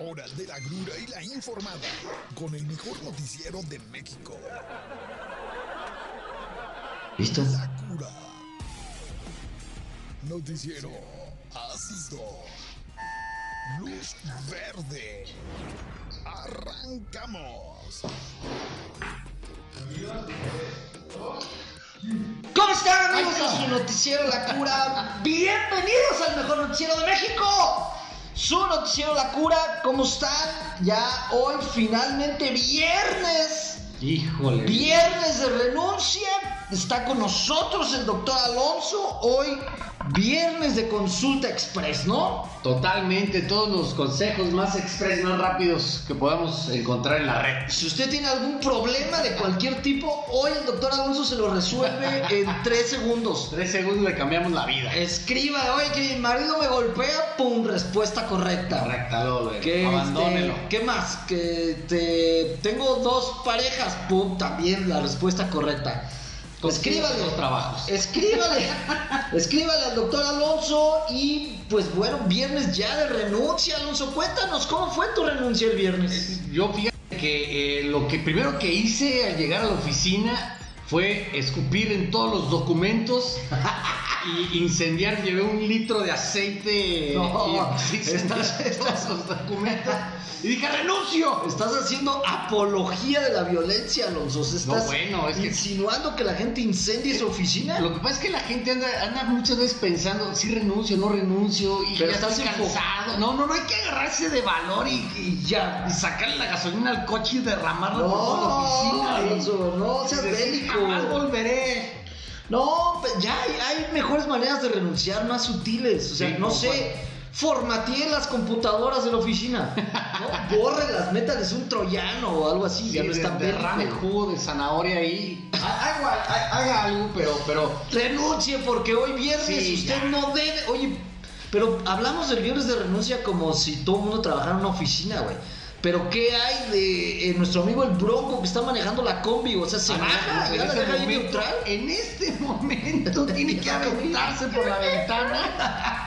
hora de la grura y la informada con el mejor noticiero de México. ¿Listo? La cura. Noticiero ácido. Luz verde. Arrancamos. ¿Cómo están amigos de su noticiero La Cura? Bienvenidos al mejor noticiero de México. Su noticiero La Cura, ¿cómo están? Ya hoy finalmente viernes. Híjole. Viernes de renuncia. Está con nosotros el doctor Alonso. Hoy viernes de consulta express, ¿no? Totalmente, todos los consejos más express, más rápidos que podamos encontrar en la red. Si usted tiene algún problema de cualquier tipo, hoy el doctor Alonso se lo resuelve en tres segundos. Tres segundos le cambiamos la vida. Escriba, oye, que mi marido me golpea, pum, respuesta correcta. Correcto, Que, abandónelo. este, ¿Qué más? Que te, tengo dos parejas, pum, también la respuesta correcta. Escríbale. los trabajos. Escríbale, escríbale al doctor Alonso y pues bueno, viernes ya de renuncia, Alonso, cuéntanos cómo fue tu renuncia el viernes. Yo fíjate que eh, lo que primero que hice al llegar a la oficina fue escupir en todos los documentos y incendiar. Llevé un litro de aceite No, y sí, estás- estás- los documentos. Y dije, renuncio. Estás haciendo apología de la violencia, Alonso. Sea, No, Estás bueno, es insinuando que la gente incendie su oficina. Lo que pasa es que la gente anda, anda muchas veces pensando, si renuncio, no renuncio, y Pero ya estás cansado. No, no, no hay que agarrarse de valor y, y ya, y sacarle la gasolina al coche y derramarla por toda la No, oficina. Alonso, no seas bélico. Jamás volveré. No, pues ya hay, hay mejores maneras de renunciar, más sutiles. O sea, Sí, no ¿cómo sé, formatee las computadoras de la oficina. ¿no? Bórrelas, métales un troyano o algo así. ya no están derrame jugo de zanahoria ahí. Ha- Haga, ha- haga algo, pero, pero Renuncie porque hoy viernes Sí, usted ya. no debe. Oye, pero hablamos del viernes de renuncia como si todo el mundo trabajara en una oficina, güey. Pero ¿qué hay de eh, nuestro amigo el Bronco que está manejando la combi? O sea, se baja, en ya la deja ahí neutral. En este momento tiene que aventarse por la ventana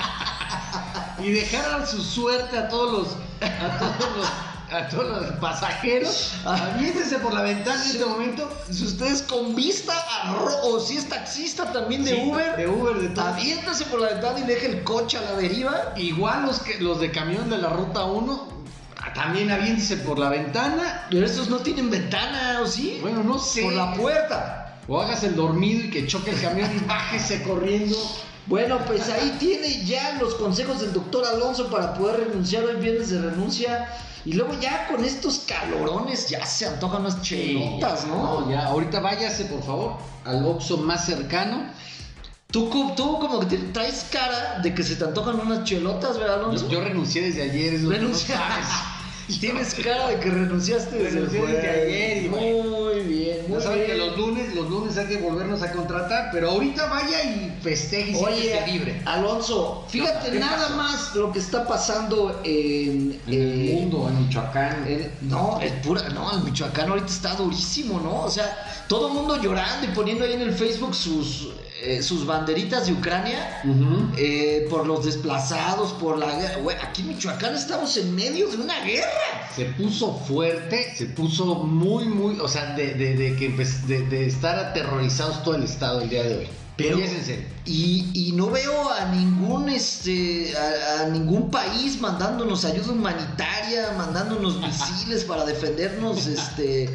y dejar a su suerte a todos los a todos los a todos los pasajeros. Aviéntese por la ventana en este momento. Si usted es con vista a o si es taxista también de Sí, Uber, de Uber, de todo. por la ventana y deje el coche a la deriva. Igual los que los de camión de la ruta 1 también aviéntese por la ventana. Pero estos no tienen ventana, ¿o sí? Bueno, no sé. Por la puerta. O hagas el dormido y que choque el camión y bájese corriendo. Bueno, pues ahí tiene ya los consejos del doctor Alonso para poder renunciar hoy viernes de renuncia. Y luego ya con estos calorones ya se antojan unas chelotas, ¿no? ya, ahorita váyase por favor al Oxxo más cercano. Tú, co- tú como que te traes cara de que se te antojan unas chelotas, ¿verdad, Alonso? Yo, yo renuncié desde ayer, es lo que no sabes. Tienes cara de que renunciaste desde, Renuncié el desde jueves. ayer y. Muy bien, muy Ya saben bien. que los lunes, los lunes hay que volvernos a contratar, pero ahorita vaya y festeje y Oye, siéntese libre. Alonso, fíjate ¿Qué nada pasó? más lo que está pasando en, En el eh, mundo, en Michoacán. en- no, es pura, no, el Michoacán ahorita está durísimo, ¿no? O sea, todo el mundo llorando y poniendo ahí en el Facebook sus, eh, sus banderitas de Ucrania eh, por los desplazados, por la guerra. Aquí en Michoacán estamos en medio de una guerra. Se puso fuerte, se puso muy, muy, o sea, de, de, de que de, de estar aterrorizados todo el estado el día de hoy. Pero- Y. Y, y no veo a ningún este a, a ningún país mandándonos ayuda humanitaria, mandándonos misiles para defendernos, este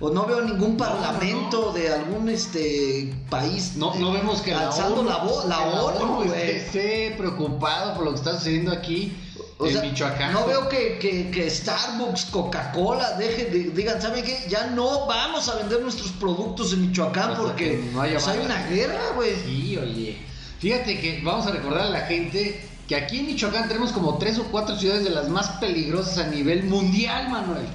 o no veo ningún parlamento de algún este país No, no vemos que alzando la la, ONU, voz, la ONU, güey. esté preocupado por lo que está sucediendo aquí O sea, Michoacán. No veo que, que- que Starbucks, Coca-Cola, deje de- digan, ¿saben qué? Ya no vamos a vender nuestros productos en Michoacán porque no pues, hay una guerra, güey. Sí, oye. Fíjate que vamos a recordar a la gente que aquí en Michoacán tenemos como tres o cuatro ciudades de las más peligrosas a nivel mundial, Manuel.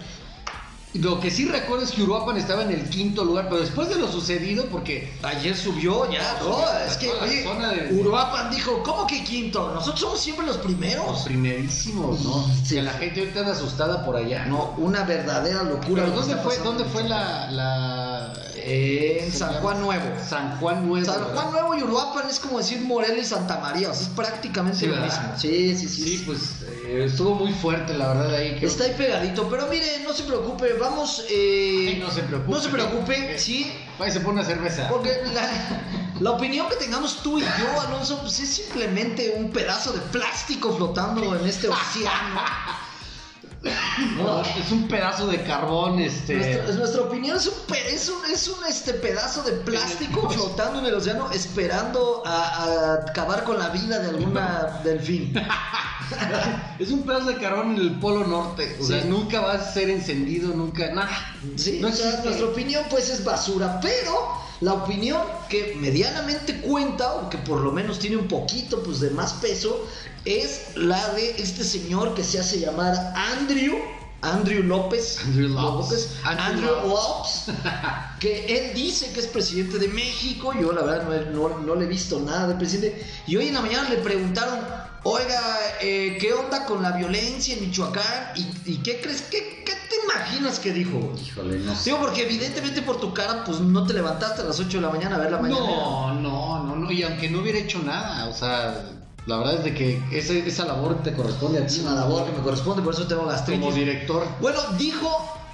Lo que sí recuerdo es que Uruapan estaba en el quinto lugar, pero después de lo sucedido, porque Ayer subió ya, No, es que, oye, de- Uruapan dijo, ¿cómo que quinto? Nosotros somos siempre los los primeros. primerísimos, ¿no? Sí. Que la gente ahorita anda asustada por allá. No, una verdadera locura. Pero ¿dónde fue, ¿dónde fue la En se San? Juan Nuevo. San Juan Nuevo? San ¿verdad? Juan Nuevo y Uruapan es como decir Morelia y Santa María, o sea, es prácticamente Sí, lo ¿verdad? mismo. Sí, sí, sí. Sí, pues eh, estuvo muy fuerte, la verdad, ahí. que- Está ahí pegadito, pero mire, no se preocupe, vamos. eh, Ay, no se preocupe. No se preocupe, Eh, sí. Ahí se pone una cerveza. Porque la, la opinión que tengamos tú y yo, Alonso, pues es simplemente un pedazo de plástico flotando en este océano. No, es un pedazo de carbón, este. Nuestra, nuestra opinión es un, pe- es un, es un, este, pedazo de plástico flotando en el océano esperando a, a acabar con la vida de alguna delfín. Es un pedazo de carbón en el polo norte. O Sí. sea, nunca va a ser encendido, nunca, nada. Sí, no o sea, existe. nuestra opinión pues es basura, pero la opinión que medianamente cuenta o que por lo menos tiene un poquito pues de más peso es la de este señor que se hace llamar Andrew Andrew López Andrew López. Andrew, Andrew López que él dice que es presidente de México yo la verdad no, no- no le he visto nada de presidente y hoy en la mañana le preguntaron oiga eh, qué onda con la violencia en Michoacán y, y qué crees qué, qué te imaginas que dijo? Híjole, no sé. Digo, porque evidentemente por tu cara, pues no te levantaste a las 8 de la mañana a ver la mañana. No, no, no, no. Y aunque no hubiera hecho nada, o sea, la verdad es de que ese- esa labor te corresponde a ti. Es una labor que me corresponde, por eso tengo gastritis. Como director. Bueno, dijo,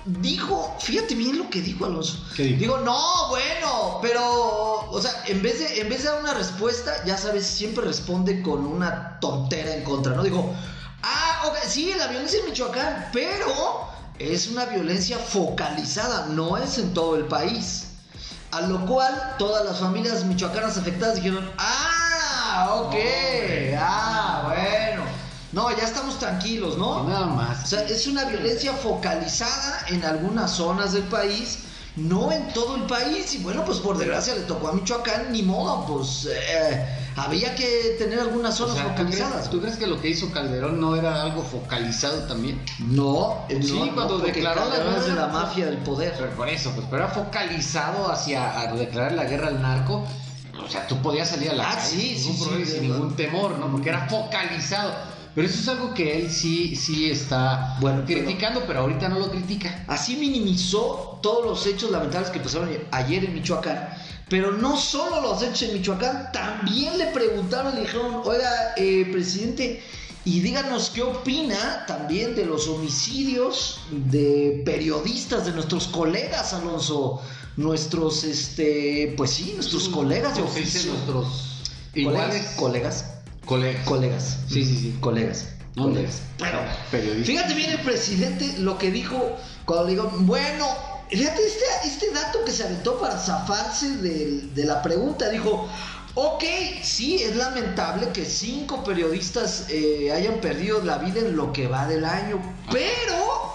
dijo, fíjate bien lo que dijo Alonso. ¿Qué dijo? Digo, no, bueno, pero, o sea, en vez de, en vez de dar una respuesta, ya sabes, siempre responde con una tontera en contra, ¿no? Dijo, ah, ok, sí, la violencia en Michoacán, pero es una violencia focalizada, no es en todo el país. A lo cual todas las familias michoacanas afectadas dijeron, ah, ok, ah, bueno. No, ya estamos tranquilos, ¿no? Nada O más. sea, es una violencia focalizada en algunas zonas del país, no en todo el país. Y bueno, pues por desgracia le tocó a Michoacán, ni modo, pues eh, había que tener algunas O zonas sea, ¿tú focalizadas. crees, ¿tú crees que lo que hizo Calderón no era algo focalizado también? No, Sí, no, cuando no, declaró la es de guerra, la mafia del poder. Pero por eso, pues, pero era focalizado hacia a declarar la guerra al narco. O sea, tú podías salir a la Ah, calle sí, sin, ningún sí, problema y sí, sin ningún temor, ¿no? Porque era focalizado. Pero eso es algo que él sí, sí está Bueno, pero- criticando, pero... ahorita no lo critica. Así minimizó todos los hechos lamentables que pasaron ayer en Michoacán. Pero no solo los hechos en Michoacán, también le preguntaron, le dijeron, oiga, eh, presidente, y díganos qué opina también de los homicidios de periodistas, de nuestros colegas, Alonso. Nuestros, este, pues sí, nuestros colegas de oficio. Nuestros Colegas, iguales colegas, colegas. colegas. Sí, sí, sí. Colegas. No, colegas. Pero. Fíjate bien el presidente lo que dijo cuando le digo, bueno, fíjate este, este dato que se aventó para zafarse del- de, la pregunta. Dijo, ok, sí, es lamentable que cinco periodistas eh, hayan perdido la vida en lo que va del año, pero,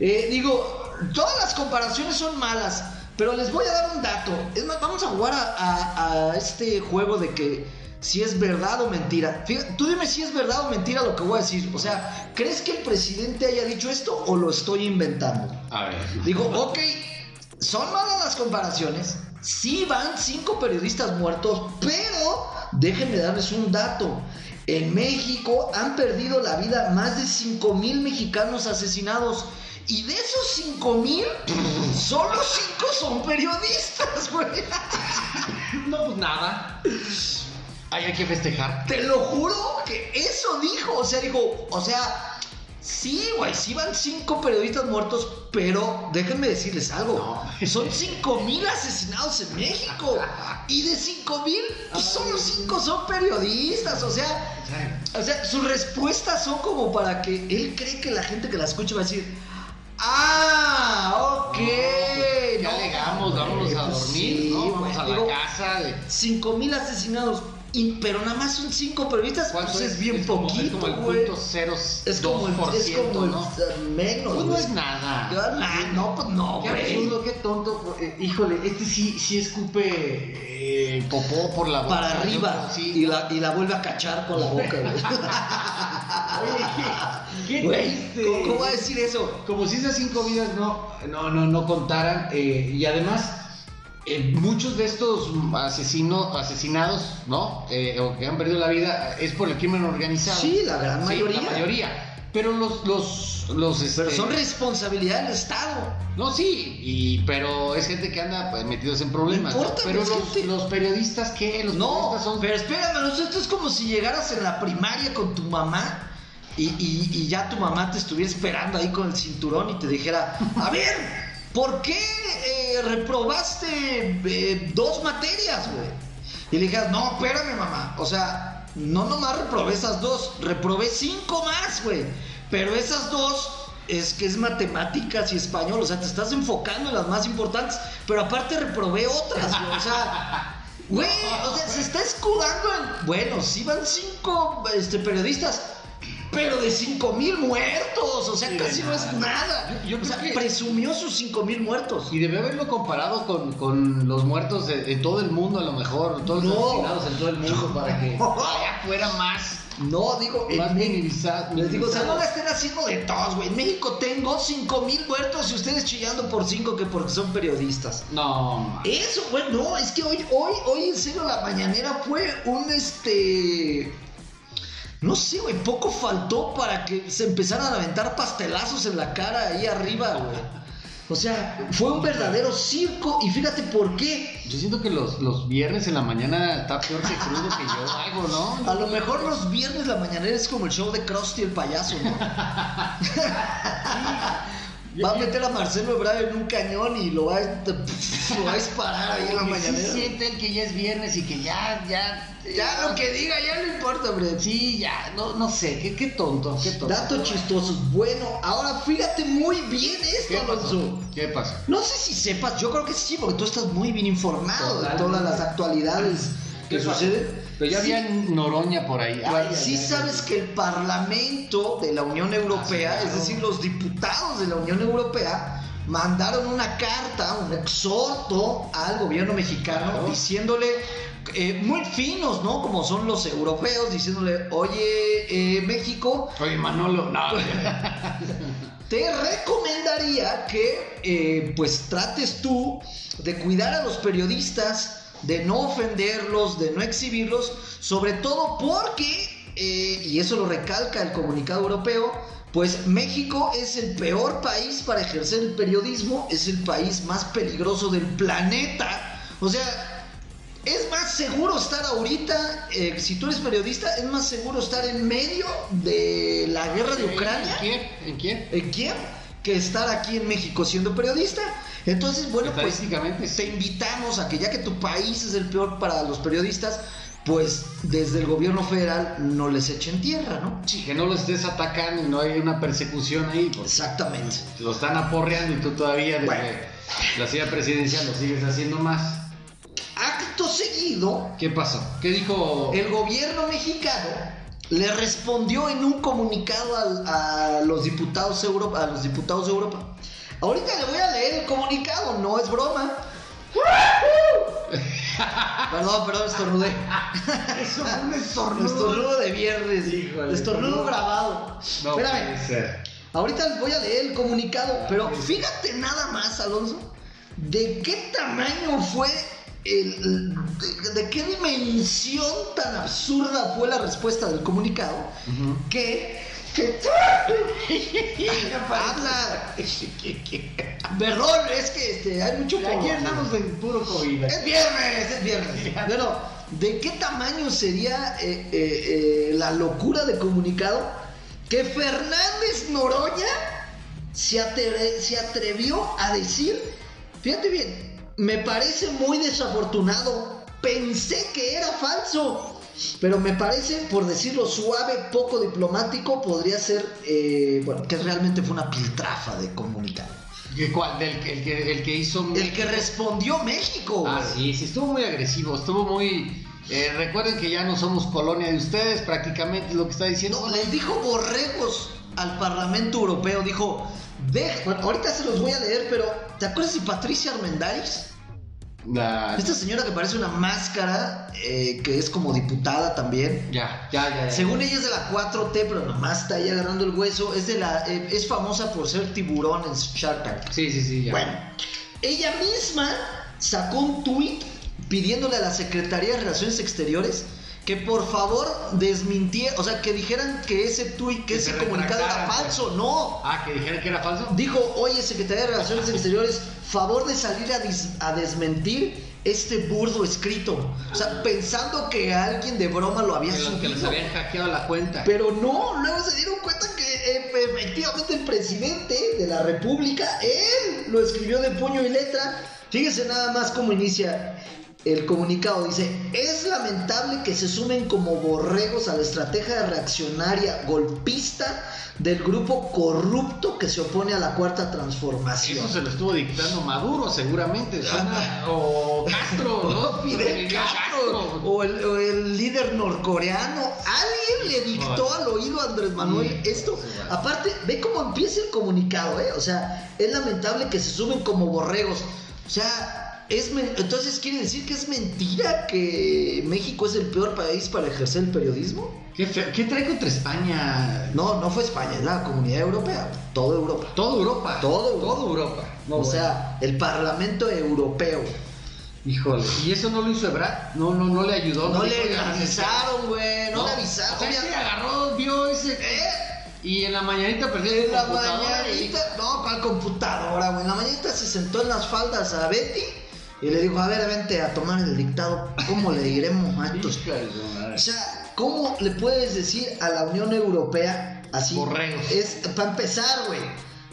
eh, digo, todas las comparaciones son malas. Pero les voy a dar un dato. Es más, vamos a jugar a, a- a este juego de que si es verdad o mentira. Fíjate, tú dime si es verdad o mentira lo que voy a decir. O sea, ¿crees que el presidente haya dicho esto o lo estoy inventando? A ver. Digo, ok, son malas las comparaciones. Sí van cinco periodistas muertos, pero déjenme darles un dato. En México han perdido la vida más de 5 mil mexicanos asesinados. Y de esos 5 mil, solo 5 son periodistas, güey. No, pues nada. Ay, hay que festejar. Te lo juro que eso dijo. O sea, dijo, o sea, sí, güey, sí van cinco periodistas muertos, pero déjenme decirles algo. No. Son cinco mil asesinados en México. Y de cinco mil, pues solo cinco son periodistas. O sea, o sea, sus respuestas son como para que él cree que la gente que la escucha va a decir, ah, ok. Ya no, llegamos, vámonos a pues dormir, sí, ¿no? Vamos a la digo, casa. De... 5 mil asesinados, y- pero nada más son 5 periodistas, ¿Cuánto pues es bien poquito, Es como el güey. punto cero Es como el, es como el ¿no? menos, Pues no es nada. Nah, no, pues no, Qué güey. absurdo, qué tonto. Eh, híjole, este sí, sí escupe eh, popó por la boca. Para arriba Sí. y, la, y la vuelve a cachar con la boca, güey. Oye, qué, qué triste. ¿cómo, cómo va a decir eso? Como si esas cinco vidas no, no, no, no contaran. eh, y además, eh, muchos de estos asesinos, asesinados, ¿no? Eh, o que han perdido la vida, es por el crimen organizado. Sí, la gran Sí, mayoría. la mayoría. Pero los, los, los, Pero este, son responsabilidad del Estado. No, sí, y, pero es gente que anda pues, metidos en problemas. Importa, Pero los, periodistas, ¿qué? Los No, periodistas son. pero espérame, esto es como si llegaras en la primaria con tu mamá y, y- y ya tu mamá te estuviera esperando ahí con el cinturón y te dijera, a ver, ¿por qué reprobaste eh, dos materias, güey? Y le dijeras, no, espérame, mamá. O sea, no nomás reprobé esas dos, reprobé cinco más, güey. Pero esas dos es que es matemáticas y español, o sea, te estás enfocando en las más importantes, pero aparte reprobé otras, güey. O sea, güey, o sea, se está escudando en. Bueno, sí van cinco este, periodistas. Pero de cinco mil muertos, o sea, Sí, casi no es nada. Yo- yo o sea, que- presumió sus cinco mil muertos. Y debe haberlo comparado con, con los muertos de, de todo el mundo, a lo mejor, todos los No. asesinados en todo el mundo, para que fuera más, No, digo, en más México- minimizado. Les digo, o sea, no la minimizado. estén haciendo de todos, güey. En México tengo 5 mil muertos y ustedes chillando por 5 que porque son periodistas. No. Eso, güey, no, es que hoy, hoy, hoy en serio la mañanera fue un este. No sé, güey, poco faltó para que se empezaran a aventar pastelazos en la cara ahí arriba, güey. O sea, fue un verdadero circo y fíjate por qué. Yo siento que los, los viernes en la mañana está peor que crudo que yo algo, ¿no? A lo mejor los viernes la mañanera es como el show de Krusty el payaso, ¿no? Va a meter a Marcelo Ebrard en un cañón y lo va a, lo va a disparar ahí en la que sí mañanera. sienten que ya es viernes y que ya, ya... Ya lo que diga, ya no importa, hombre. Sí, ya, no, no sé, qué, qué tonto, qué tonto. Datos chistosos. Bueno, ahora fíjate muy bien ¿Qué esto, pasó? Alonso. ¿Qué pasó? No sé si sepas, yo creo que sí, porque tú estás muy bien informado de todas las actualidades que suceden. Pero ya Sí. había Noroña por ahí. Ay, sí ay, sabes que el Parlamento de la Unión Europea, Ah, claro. es decir, los diputados de la Unión Europea, mandaron una carta, un exhorto al gobierno mexicano Claro. diciéndole, eh, muy finos, ¿no? Como son los europeos, diciéndole, oye, eh, México, Oye, Manolo, no. te recomendaría que eh, pues trates tú de cuidar a los periodistas, de no ofenderlos, de no exhibirlos, sobre todo porque, eh, y eso lo recalca el comunicado europeo, pues México es el peor país para ejercer el periodismo, es el país más peligroso del planeta. O sea, es más seguro estar ahorita, eh, si tú eres periodista, es más seguro estar en medio de la guerra de Ucrania. ¿En quién? ¿En quién? ¿En quién? Que estar aquí en México siendo periodista. Entonces, bueno, pues te invitamos a que ya que tu país es el peor para los periodistas, pues desde el gobierno federal no les echen tierra, ¿no? Sí, que no lo estés atacando y no hay una persecución ahí, Exactamente. lo están aporreando y tú todavía desde Bueno. la silla presidencial lo sigues haciendo más. Acto seguido, ¿Qué pasó? ¿Qué dijo? el gobierno mexicano le respondió en un comunicado a, los diputados Euro- a los diputados de Europa. Ahorita le voy a leer el comunicado, no es broma. perdón, perdón, estornudé. Un estornudo. Estornudo de viernes, Híjole, estornudo estornudo. grabado. No Espérame, puede ser. ahorita les voy a leer el comunicado, pero fíjate nada más, Alonso, de qué tamaño fue el, de, de qué dimensión tan absurda fue la respuesta del comunicado que habla perdón es que este, hay mucho Aquí por- andamos en puro COVID. es viernes, es viernes. Bueno, ¿de qué tamaño sería eh, eh, eh, la locura de comunicado que Fernández Noroña se, atre- se atrevió a decir? Fíjate bien, me parece muy desafortunado. Pensé que era falso. Pero me parece, por decirlo suave, poco diplomático, podría ser, eh, bueno, que realmente fue una piltrafa de comunicado. ¿Qué cuál? El, que, el que hizo. El que respondió México. Ah, sí, sí, estuvo muy agresivo, estuvo muy... eh, recuerden que ya no somos colonia de ustedes, prácticamente es lo que está diciendo. No, les dijo borregos al Parlamento Europeo. Dijo, "Ve- bueno, ahorita se los voy a leer, pero ¿te acuerdas de Patricia Armendáriz? La- Esta señora que parece una máscara, eh, que es como diputada también. Ya, ya, ya. ya. Según ella es de la 4T, pero nomás está ahí agarrando el hueso. Es de la, eh, es famosa por ser tiburón en Shark Tank. Sí, sí, sí, ya. Bueno, ella misma sacó un tuit pidiéndole a la Secretaría de Relaciones Exteriores que por favor desmintiera, o sea, que dijeran que ese tuit, que, Que ese se comunicado era retractara, falso. No. Ah, que dijeron que era falso. Dijo, oye, Secretaría de Relaciones Exteriores, favor de salir a, desmentir este burdo escrito. O sea, pensando que alguien de broma lo había Que los que les subido. habían hackeado la cuenta. Pero no, luego se dieron cuenta eh, efectivamente el presidente de la República, él lo escribió de puño y letra. Fíjese nada más cómo inicia el comunicado. Dice, es lamentable que se sumen como borregos a la estrategia reaccionaria golpista del grupo corrupto que se opone a la cuarta transformación. Eso se lo estuvo dictando Maduro, seguramente. O Castro, ¿no? Fidel Castro o el, o el líder norcoreano. Alguien le dictó al oído a Andrés Manuel Sí. esto. Bueno. Aparte, ve cómo empieza el comunicado, ¿eh? O sea, es lamentable que se suben como borregos. O sea, es entonces quiere decir que es mentira que México es el peor país para ejercer el periodismo. ¿Qué, feo- ¿Qué trae contra España? No, no fue España, es la comunidad europea, toda Europa. Toda Europa. Todo Europa. Toda Europa. No, o bueno. sea, el Parlamento Europeo. Híjole. ¿Y eso no lo hizo Ebrard? No, no, no le ayudó. No dijo, le "Oigan, avisaron, güey, no, le O avisaron. sea, ya- este agarró, vio ese. ¿Eh? Y en la mañanita perdió En la computadora y mañanita, no, ¿cuál computadora, güey? En la mañanita se sentó en las faldas a Betty y le dijo, a ver, vente a tomar el dictado. ¿Cómo le diremos a estos? O sea, ¿cómo le puedes decir a la Unión Europea así? Es para empezar, güey.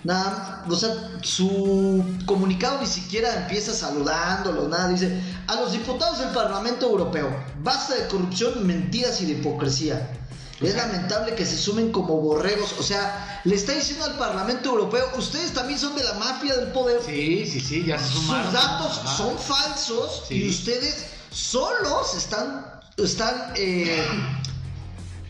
Nada, o sea, su comunicado ni siquiera empieza saludándolos, nada. Dice, a los diputados del Parlamento Europeo, basta de corrupción, mentiras y de hipocresía. Es lamentable que se sumen como borregos. O sea, le está diciendo al Parlamento Europeo, ustedes también son de la mafia del poder. Sí, sí, sí, ya se Sus sumaron. datos Ajá. son falsos Sí. y ustedes solos están, están eh,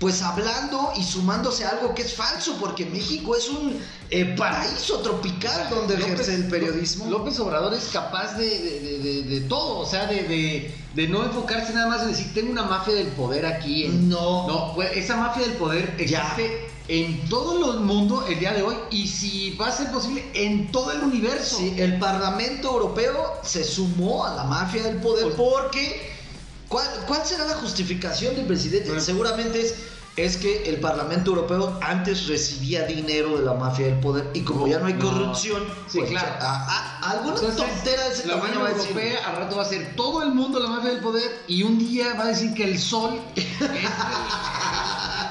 pues hablando y sumándose a algo que es falso, porque México es un eh, paraíso tropical donde López- ejerce el periodismo. López Obrador es capaz de, de- de- de- de todo, o sea, de, no enfocarse nada más en decir, tengo una mafia del poder aquí. en-". No. No, pues, esa mafia del poder Ya. existe en todo el mundo el día de hoy y si va a ser posible, en todo el universo. Sí, el Parlamento Europeo se sumó a la mafia del poder porque ¿cuál, cuál será la justificación del presidente? Bueno. Seguramente es, es que el Parlamento Europeo antes recibía dinero de la mafia del poder y como ya no hay No. corrupción, Sí, pues, claro. a- a- alguna Entonces, tontera de ese la Unión. Europea al rato va a ser todo el mundo la mafia del poder y un día va a decir que el sol es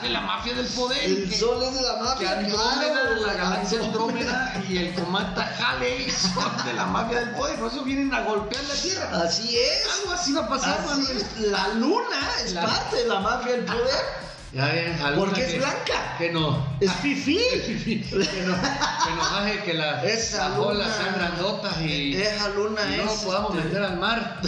es de la mafia del poder. El que- sol es de la que mafia, Andrómeda, claro. la galaxia Andrómeda y el cometa Halley son de la mafia del poder, por eso vienen a golpear la tierra. Así es. Algo así va a pasar, es. La luna es La- parte de la mafia del poder. Ya ven, Porque es que- blanca. Que no. Es fifí. que no, que nos que la, Esa las olas luna. sean grandotas y, Esa luna y no es, podamos este, meter al mar.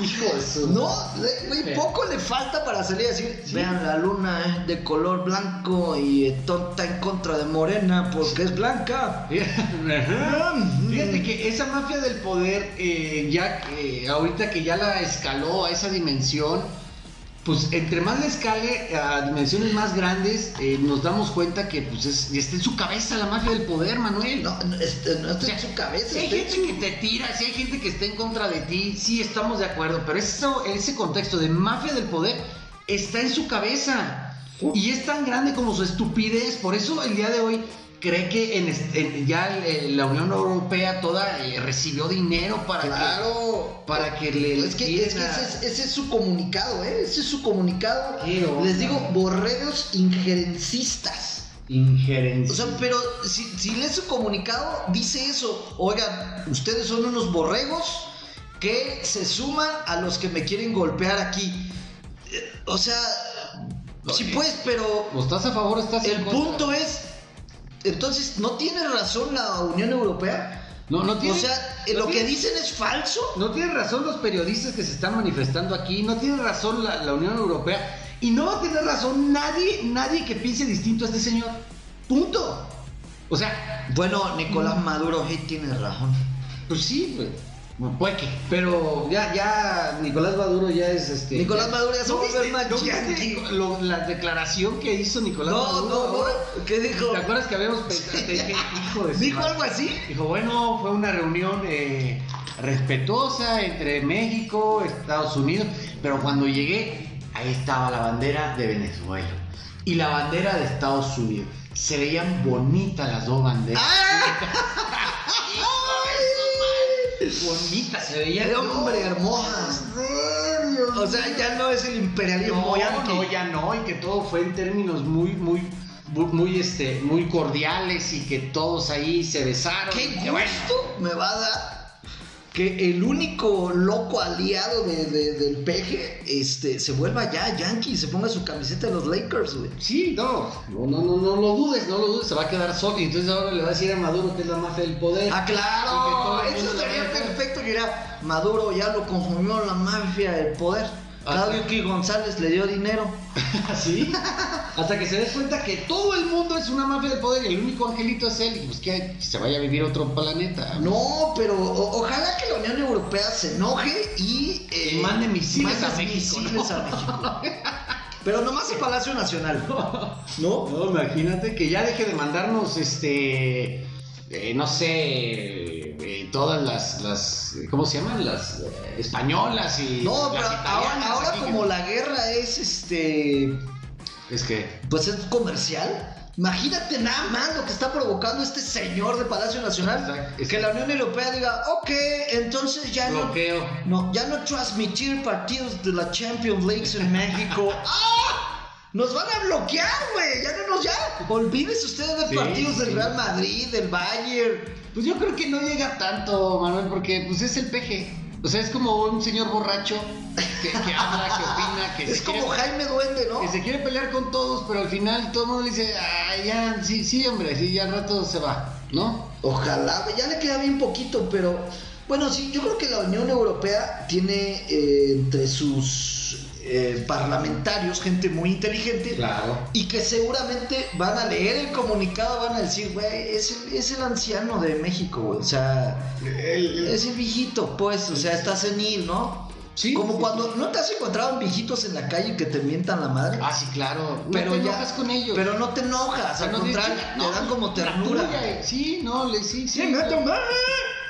Hijo de su. No, güey, poco le falta para salir a decir, vean, la luna es de color blanco y está en contra de Morena porque es blanca. Fíjate que esa mafia del poder, eh, ya que ahorita que ya la escaló a esa dimensión, pues entre más la escale a dimensiones más grandes, eh, nos damos cuenta que pues es, está en su cabeza la mafia del poder, Manuel. No, no, este, no está O sea, en su cabeza. Si hay gente su- que te tira, si hay gente que está en contra de ti, sí estamos de acuerdo, pero eso, ese contexto de mafia del poder está en su cabeza y es tan grande como su estupidez. Por eso el día de hoy cree que en en- ya el- la Unión Europea toda eh, recibió dinero para Claro. que para que le Es que, es que ese, es, ese es su comunicado, ¿eh? Ese es su comunicado. Les digo, borregos injerencistas. injerencia. O sea, pero si, si lees su comunicado, dice eso. Oigan, ustedes son unos borregos que se suman a los que me quieren golpear aquí. Eh, O sea, sí pues, pero ¿O estás a favor o estás en el punto es, entonces, ¿no tiene razón la Unión Europea? no, no tiene, o sea, eh, no lo que dicen es falso. No tienen razón los periodistas que se están manifestando aquí, no tiene razón la, la Unión Europea y no va a tener razón nadie, nadie que piense distinto a este señor. Punto. O sea, Bueno, Nicolás Maduro sí tiene razón. pues sí, pues, puede que. Pero ya, ya Nicolás Maduro ya es este. Nicolás Maduro ya ¿No viste- no viste yanqui? lo- la declaración que hizo Nicolás No, Maduro? no, no. ¿Qué dijo? ¿Te acuerdas que habíamos pensado? Hijo de ¿Dijo algo así? Dijo, bueno, fue una reunión eh, respetuosa entre México, Estados Unidos, pero cuando llegué, ahí estaba la bandera de Venezuela y la bandera de Estados Unidos. Se veían bonitas las dos banderas. Bonitas, se veían. ¡Qué hombre hermosas! O sea, ya no es el imperialismo No, yanqui. no, ya no, y que todo fue en términos muy, muy, muy, este, muy cordiales y que todos ahí se besaron. ¿Qué que bueno, gusto me va a dar que el único loco aliado de- de- del peje este, se vuelva ya yankee y se ponga su camiseta de los Lakers, güey? Sí, no, no, no, no, no lo dudes, no lo dudes, se va a quedar solo. Y entonces ahora le va a decir a Maduro que es la mafia del poder. Ah, claro, eso sería perfecto que era Maduro ya lo consumió la mafia del poder. Ah, Claudio Q. González le dio dinero. ¿Sí? Hasta que se des cuenta que todo el mundo es una mafia del poder y el único angelito es él. Y pues que se vaya a vivir a otro planeta. No, pero o- ojalá que la Unión Europea se enoje y, eh, mande misiles a México, misiles ¿no? a México. Pero nomás en Palacio Nacional. ¿No? No, imagínate que ya deje de mandarnos, este, eh, no sé, eh, todas las, las, ¿cómo se llaman? Las eh, españolas y No, pero ahora, ahora como la guerra es este. Es que, Pues es comercial. Imagínate nada más lo que está provocando este señor de Palacio Nacional. Exacto. Que la Unión Europea diga, ok, entonces ya no. bloqueo. No, ya no transmitir partidos de la Champions League en México. ¡Ah! Nos van a bloquear, güey. Ya no nos, ya. Olvídese ustedes de Sí, partidos del sí. Real Madrid, del Bayern. Pues yo creo que no llega tanto, Manuel, porque pues es el peje. O sea, es como un señor borracho que, que habla, que opina, que Es como quiere- Jaime Duende, ¿no? Que se quiere pelear con todos, pero al final todo el mundo dice, ah, ya, sí, sí, hombre, sí, ya al rato se va, ¿no? Ojalá, ya le queda bien poquito, pero bueno, sí, yo creo que la Unión Europea tiene eh, entre sus eh, parlamentarios gente muy inteligente Claro. y que seguramente van a leer el comunicado, van a decir, güey, es el, es el anciano de México, o sea, es el viejito, pues, o sea, está senil, ¿no? Sí, Como sí, cuando no te has encontrado viejitos en la calle que te mientan la madre. Ah, sí, claro. pero no te ya, enojas con ellos. pero no te enojas, al contrario, te dan como ternura. tuya, eh. Sí, no, le, sí, sí. Me.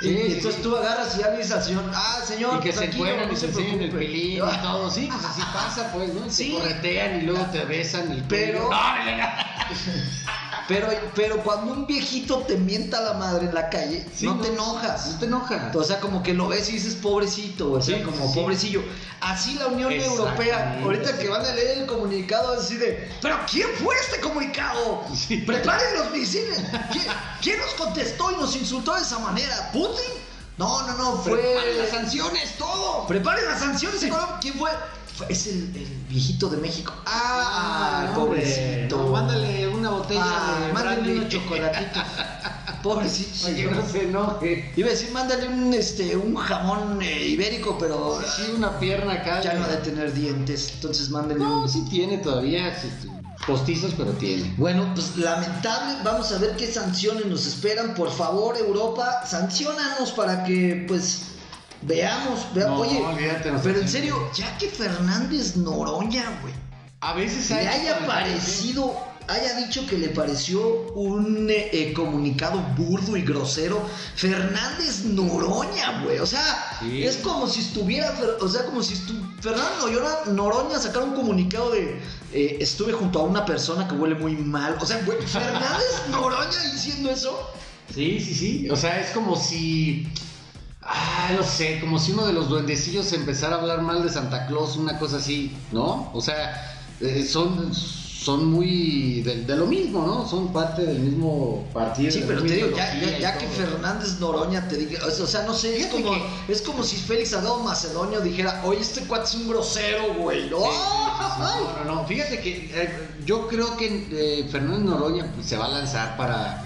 Sí, y sí, entonces sí. tú agarras y ya dices al señor, ah, señor, Y que se no y se enseñan el preocupe". pelín y todo, sí, pues así pasa, pues, ¿no? Y Sí. Corretean y luego te besan el Pero- pelo. Pero, pero cuando un viejito te mienta la madre en la calle, Sí, no, no. te enojas. No te enojas. O sea, como que lo ves y dices pobrecito, o sea, Sí, como sí. pobrecillo. Así la Unión. Europea, ahorita que van a leer el comunicado, así de, ¿pero quién fue este comunicado? Preparen los misiles. ¿Quién, quién nos contestó y nos insultó de esa manera? ¿Putin? No, no, no, fue. Preparen las sanciones, todo. Preparen las sanciones. ¿Quién fue? Es el, el viejito de México. Ah, no, hombre, pobrecito. no, mándale una botella Ah, de mándale unos chocolatitos. Pobrecito. Señor. no se enoje. Iba a decir, mándale un, este, un jamón eh, ibérico, pero Sí, una pierna acá. ya no ha de tener dientes. Entonces mándale No, un... sí tiene todavía. sí, postizos, pero tiene. Bueno, pues lamentable. Vamos a ver qué sanciones nos esperan. Por favor, Europa, sancionanos para que, pues, veamos. vea- No, Oye, olvídate, no pero en serio, ya que Fernández Noroña, güey, A veces le hay haya comentarios, parecido, haya dicho que le pareció un eh, eh, comunicado burdo y grosero. Fernández Noroña, güey. O sea, Sí. es como si estuviera, o sea, como si estu Fernando Noroña, Noroña sacara un comunicado de eh, estuve junto a una persona que huele muy mal. O sea, güey, Fernández Noroña diciendo eso. Sí, sí, sí. O sea, es como si. Ah, no sé, como si uno de los duendecillos empezara a hablar mal de Santa Claus, una cosa así, ¿no? O sea, eh, son, son muy de, de lo mismo, ¿no? Son parte del mismo partido. Sí, pero te digo, ya, ya, ya que. Fernández Noroña te diga, o sea, no sé, es como, que- es como si Félix Salgado Macedonio dijera, oye, este cuate es un grosero, güey. ¿no? Sí, No, no, no. Fíjate que eh, yo creo que eh, Fernández Noroña pues, se va a lanzar para,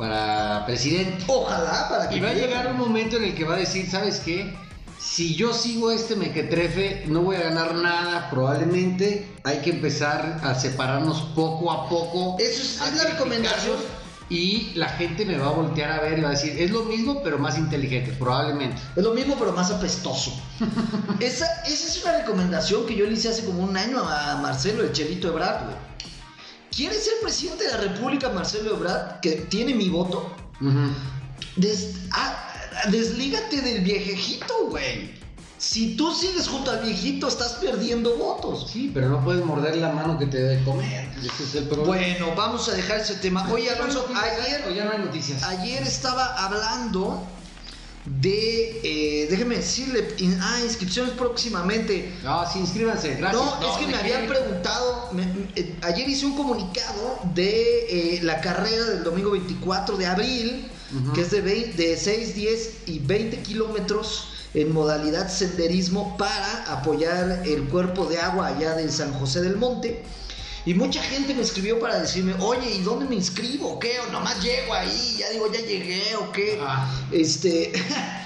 para presidente. Ojalá para que Y va a llegar un momento en el que va a decir, ¿sabes qué? Si yo sigo este mequetrefe, no voy a ganar nada, probablemente. Hay que empezar a separarnos poco a poco. Eso es- la recomendación. Y la gente me va a voltear a ver y va a decir, es lo mismo, pero más inteligente, probablemente. Es lo mismo, pero más apestoso. esa, esa es una recomendación que yo le hice hace como un año a Marcelo, el Chelito Ebrard, güey. ¿Quieres ser presidente de la República, Marcelo Ebrard, que tiene mi voto? Des- ah, deslígate del viejejito, güey. Si tú sigues junto al viejito, estás perdiendo votos. Sí, pero no puedes morder la mano que te debe de comer. Ese es el problema. Bueno, vamos a dejar ese tema. Oye, Alonso, ¿O ayer, ya no hay noticias? ayer estaba hablando de, eh, déjeme decirle, in- ah, inscripciones próximamente. No, sí, inscríbanse, gracias. No, es que me ¿de habían preguntado, me- eh, ayer hice un comunicado de eh, la carrera del domingo 24 de abril, que es de, 20 de 6, 10 y 20 kilómetros en modalidad senderismo para apoyar el cuerpo de agua allá de San José del Monte. Y mucha gente me escribió para decirme, oye, ¿y dónde me inscribo? ¿O qué? ¿O nomás llego ahí? Ya digo, ya llegué, ¿o qué? Ah. Este,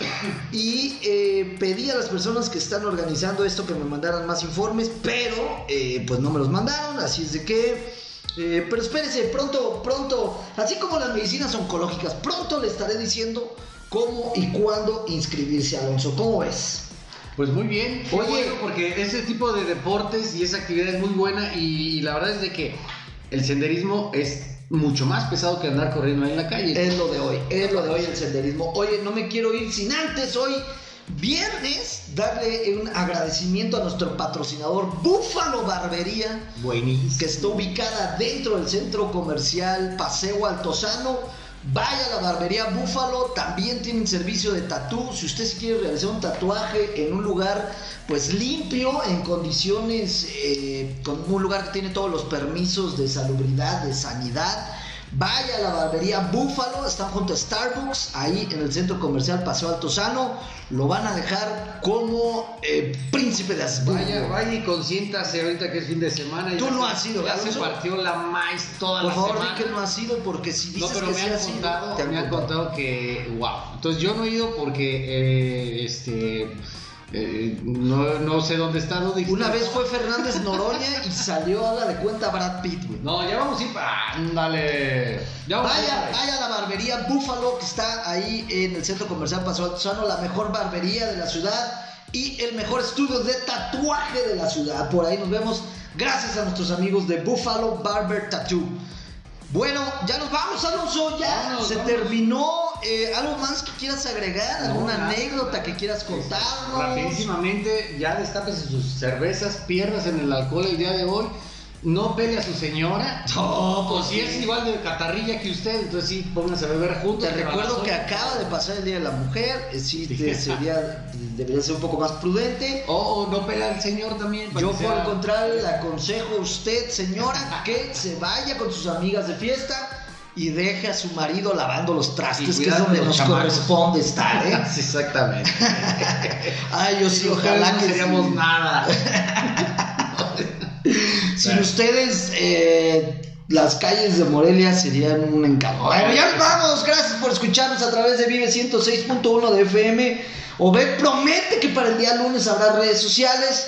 y eh, pedí a las personas que están organizando esto que me mandaran más informes, pero eh, pues no me los mandaron, así es de que... eh, pero espérese, pronto, pronto, así como las medicinas oncológicas, pronto le estaré diciendo cómo y cuándo inscribirse, Alonso. ¿Cómo ves? Pues muy bien. Oye. bueno, porque ese tipo de deportes y esa actividad es muy buena y, la verdad es de que el senderismo es mucho más pesado que andar corriendo ahí en la calle. Es lo de hoy, es lo de hoy el senderismo. Oye, no me quiero ir sin antes hoy, viernes, darle un agradecimiento a nuestro patrocinador Búfalo Barbería. Buenísimo. que está ubicada dentro del centro comercial Paseo Altozano. Vaya a la barbería Búfalo, también tienen servicio de tatú. Si usted se quiere realizar un tatuaje en un lugar pues limpio, en condiciones, eh, con un lugar que tiene todos los permisos de salubridad, de sanidad, vaya a la barbería Búfalo, están junto a Starbucks, ahí en el centro comercial Paseo Altozano. Lo van a dejar como eh, príncipe de Habsburgo. Vaya, vaya y consiéntase ahorita que es fin de semana. y Tú no has ido, Ya se partió la maíz toda Por la favor, semana. di que no ha sido porque si dices No, pero que me sí han ha sido, contado, te han me han contado. contado que, wow. Entonces yo no he ido porque, eh, este, eh, no, no sé dónde está. ¿dónde? Una vez fue Fernández Noroña y salió a la de cuenta Brad Pitt, güey. No, ya vamos a ir para... Ándale. Ya vamos Vaya, vaya a la barbería Búfalo que está ahí en el centro comercial Paseo Altozano, la mejor barbería de la ciudad y el mejor estudio de tatuaje de la ciudad. Por ahí nos vemos. Gracias a nuestros amigos de Buffalo Barber Tattoo. Bueno, ya nos vamos, Alonso. Ya se terminó. Eh, ¿Algo más que quieras agregar? No, ¿Alguna nada, anécdota nada. que quieras contarnos? Rapidísimamente, ya destápese sus cervezas, pierdas en el alcohol el día de hoy. No pele a su señora. No, pues si es igual de catarrilla que usted, entonces sí, pónganse a beber juntos. Te recuerdo que acaba de pasar el Día de la Mujer, eh, sí, Sí. te- sería, debería ser un poco más prudente. O no pele al señor también. Yo que por el contrario le aconsejo a usted, señora, que se vaya con sus amigas de fiesta y deje a su marido lavando los trastes, que es donde nos corresponde estar, ¿eh? Sí, exactamente. Ay, yo sí, Sin ojalá ustedes no que seríamos sí. nada. Sin ustedes, eh, las calles de Morelia serían un encanto. Bueno, ya nos vamos. Gracias por escucharnos a través de Vive 106.1 de FM. Obed promete que para el día lunes habrá redes sociales.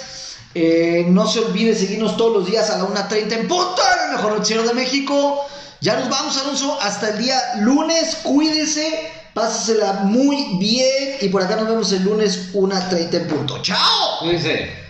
Eh, no se olvide seguirnos todos los días a la 1.30 en punto en el mejor noticiero de México. Ya nos vamos, Alonso. Hasta el día lunes. Cuídese. Pásesela muy bien. Y por acá nos vemos el lunes 1.30 en punto. ¡Chao! Cuídense.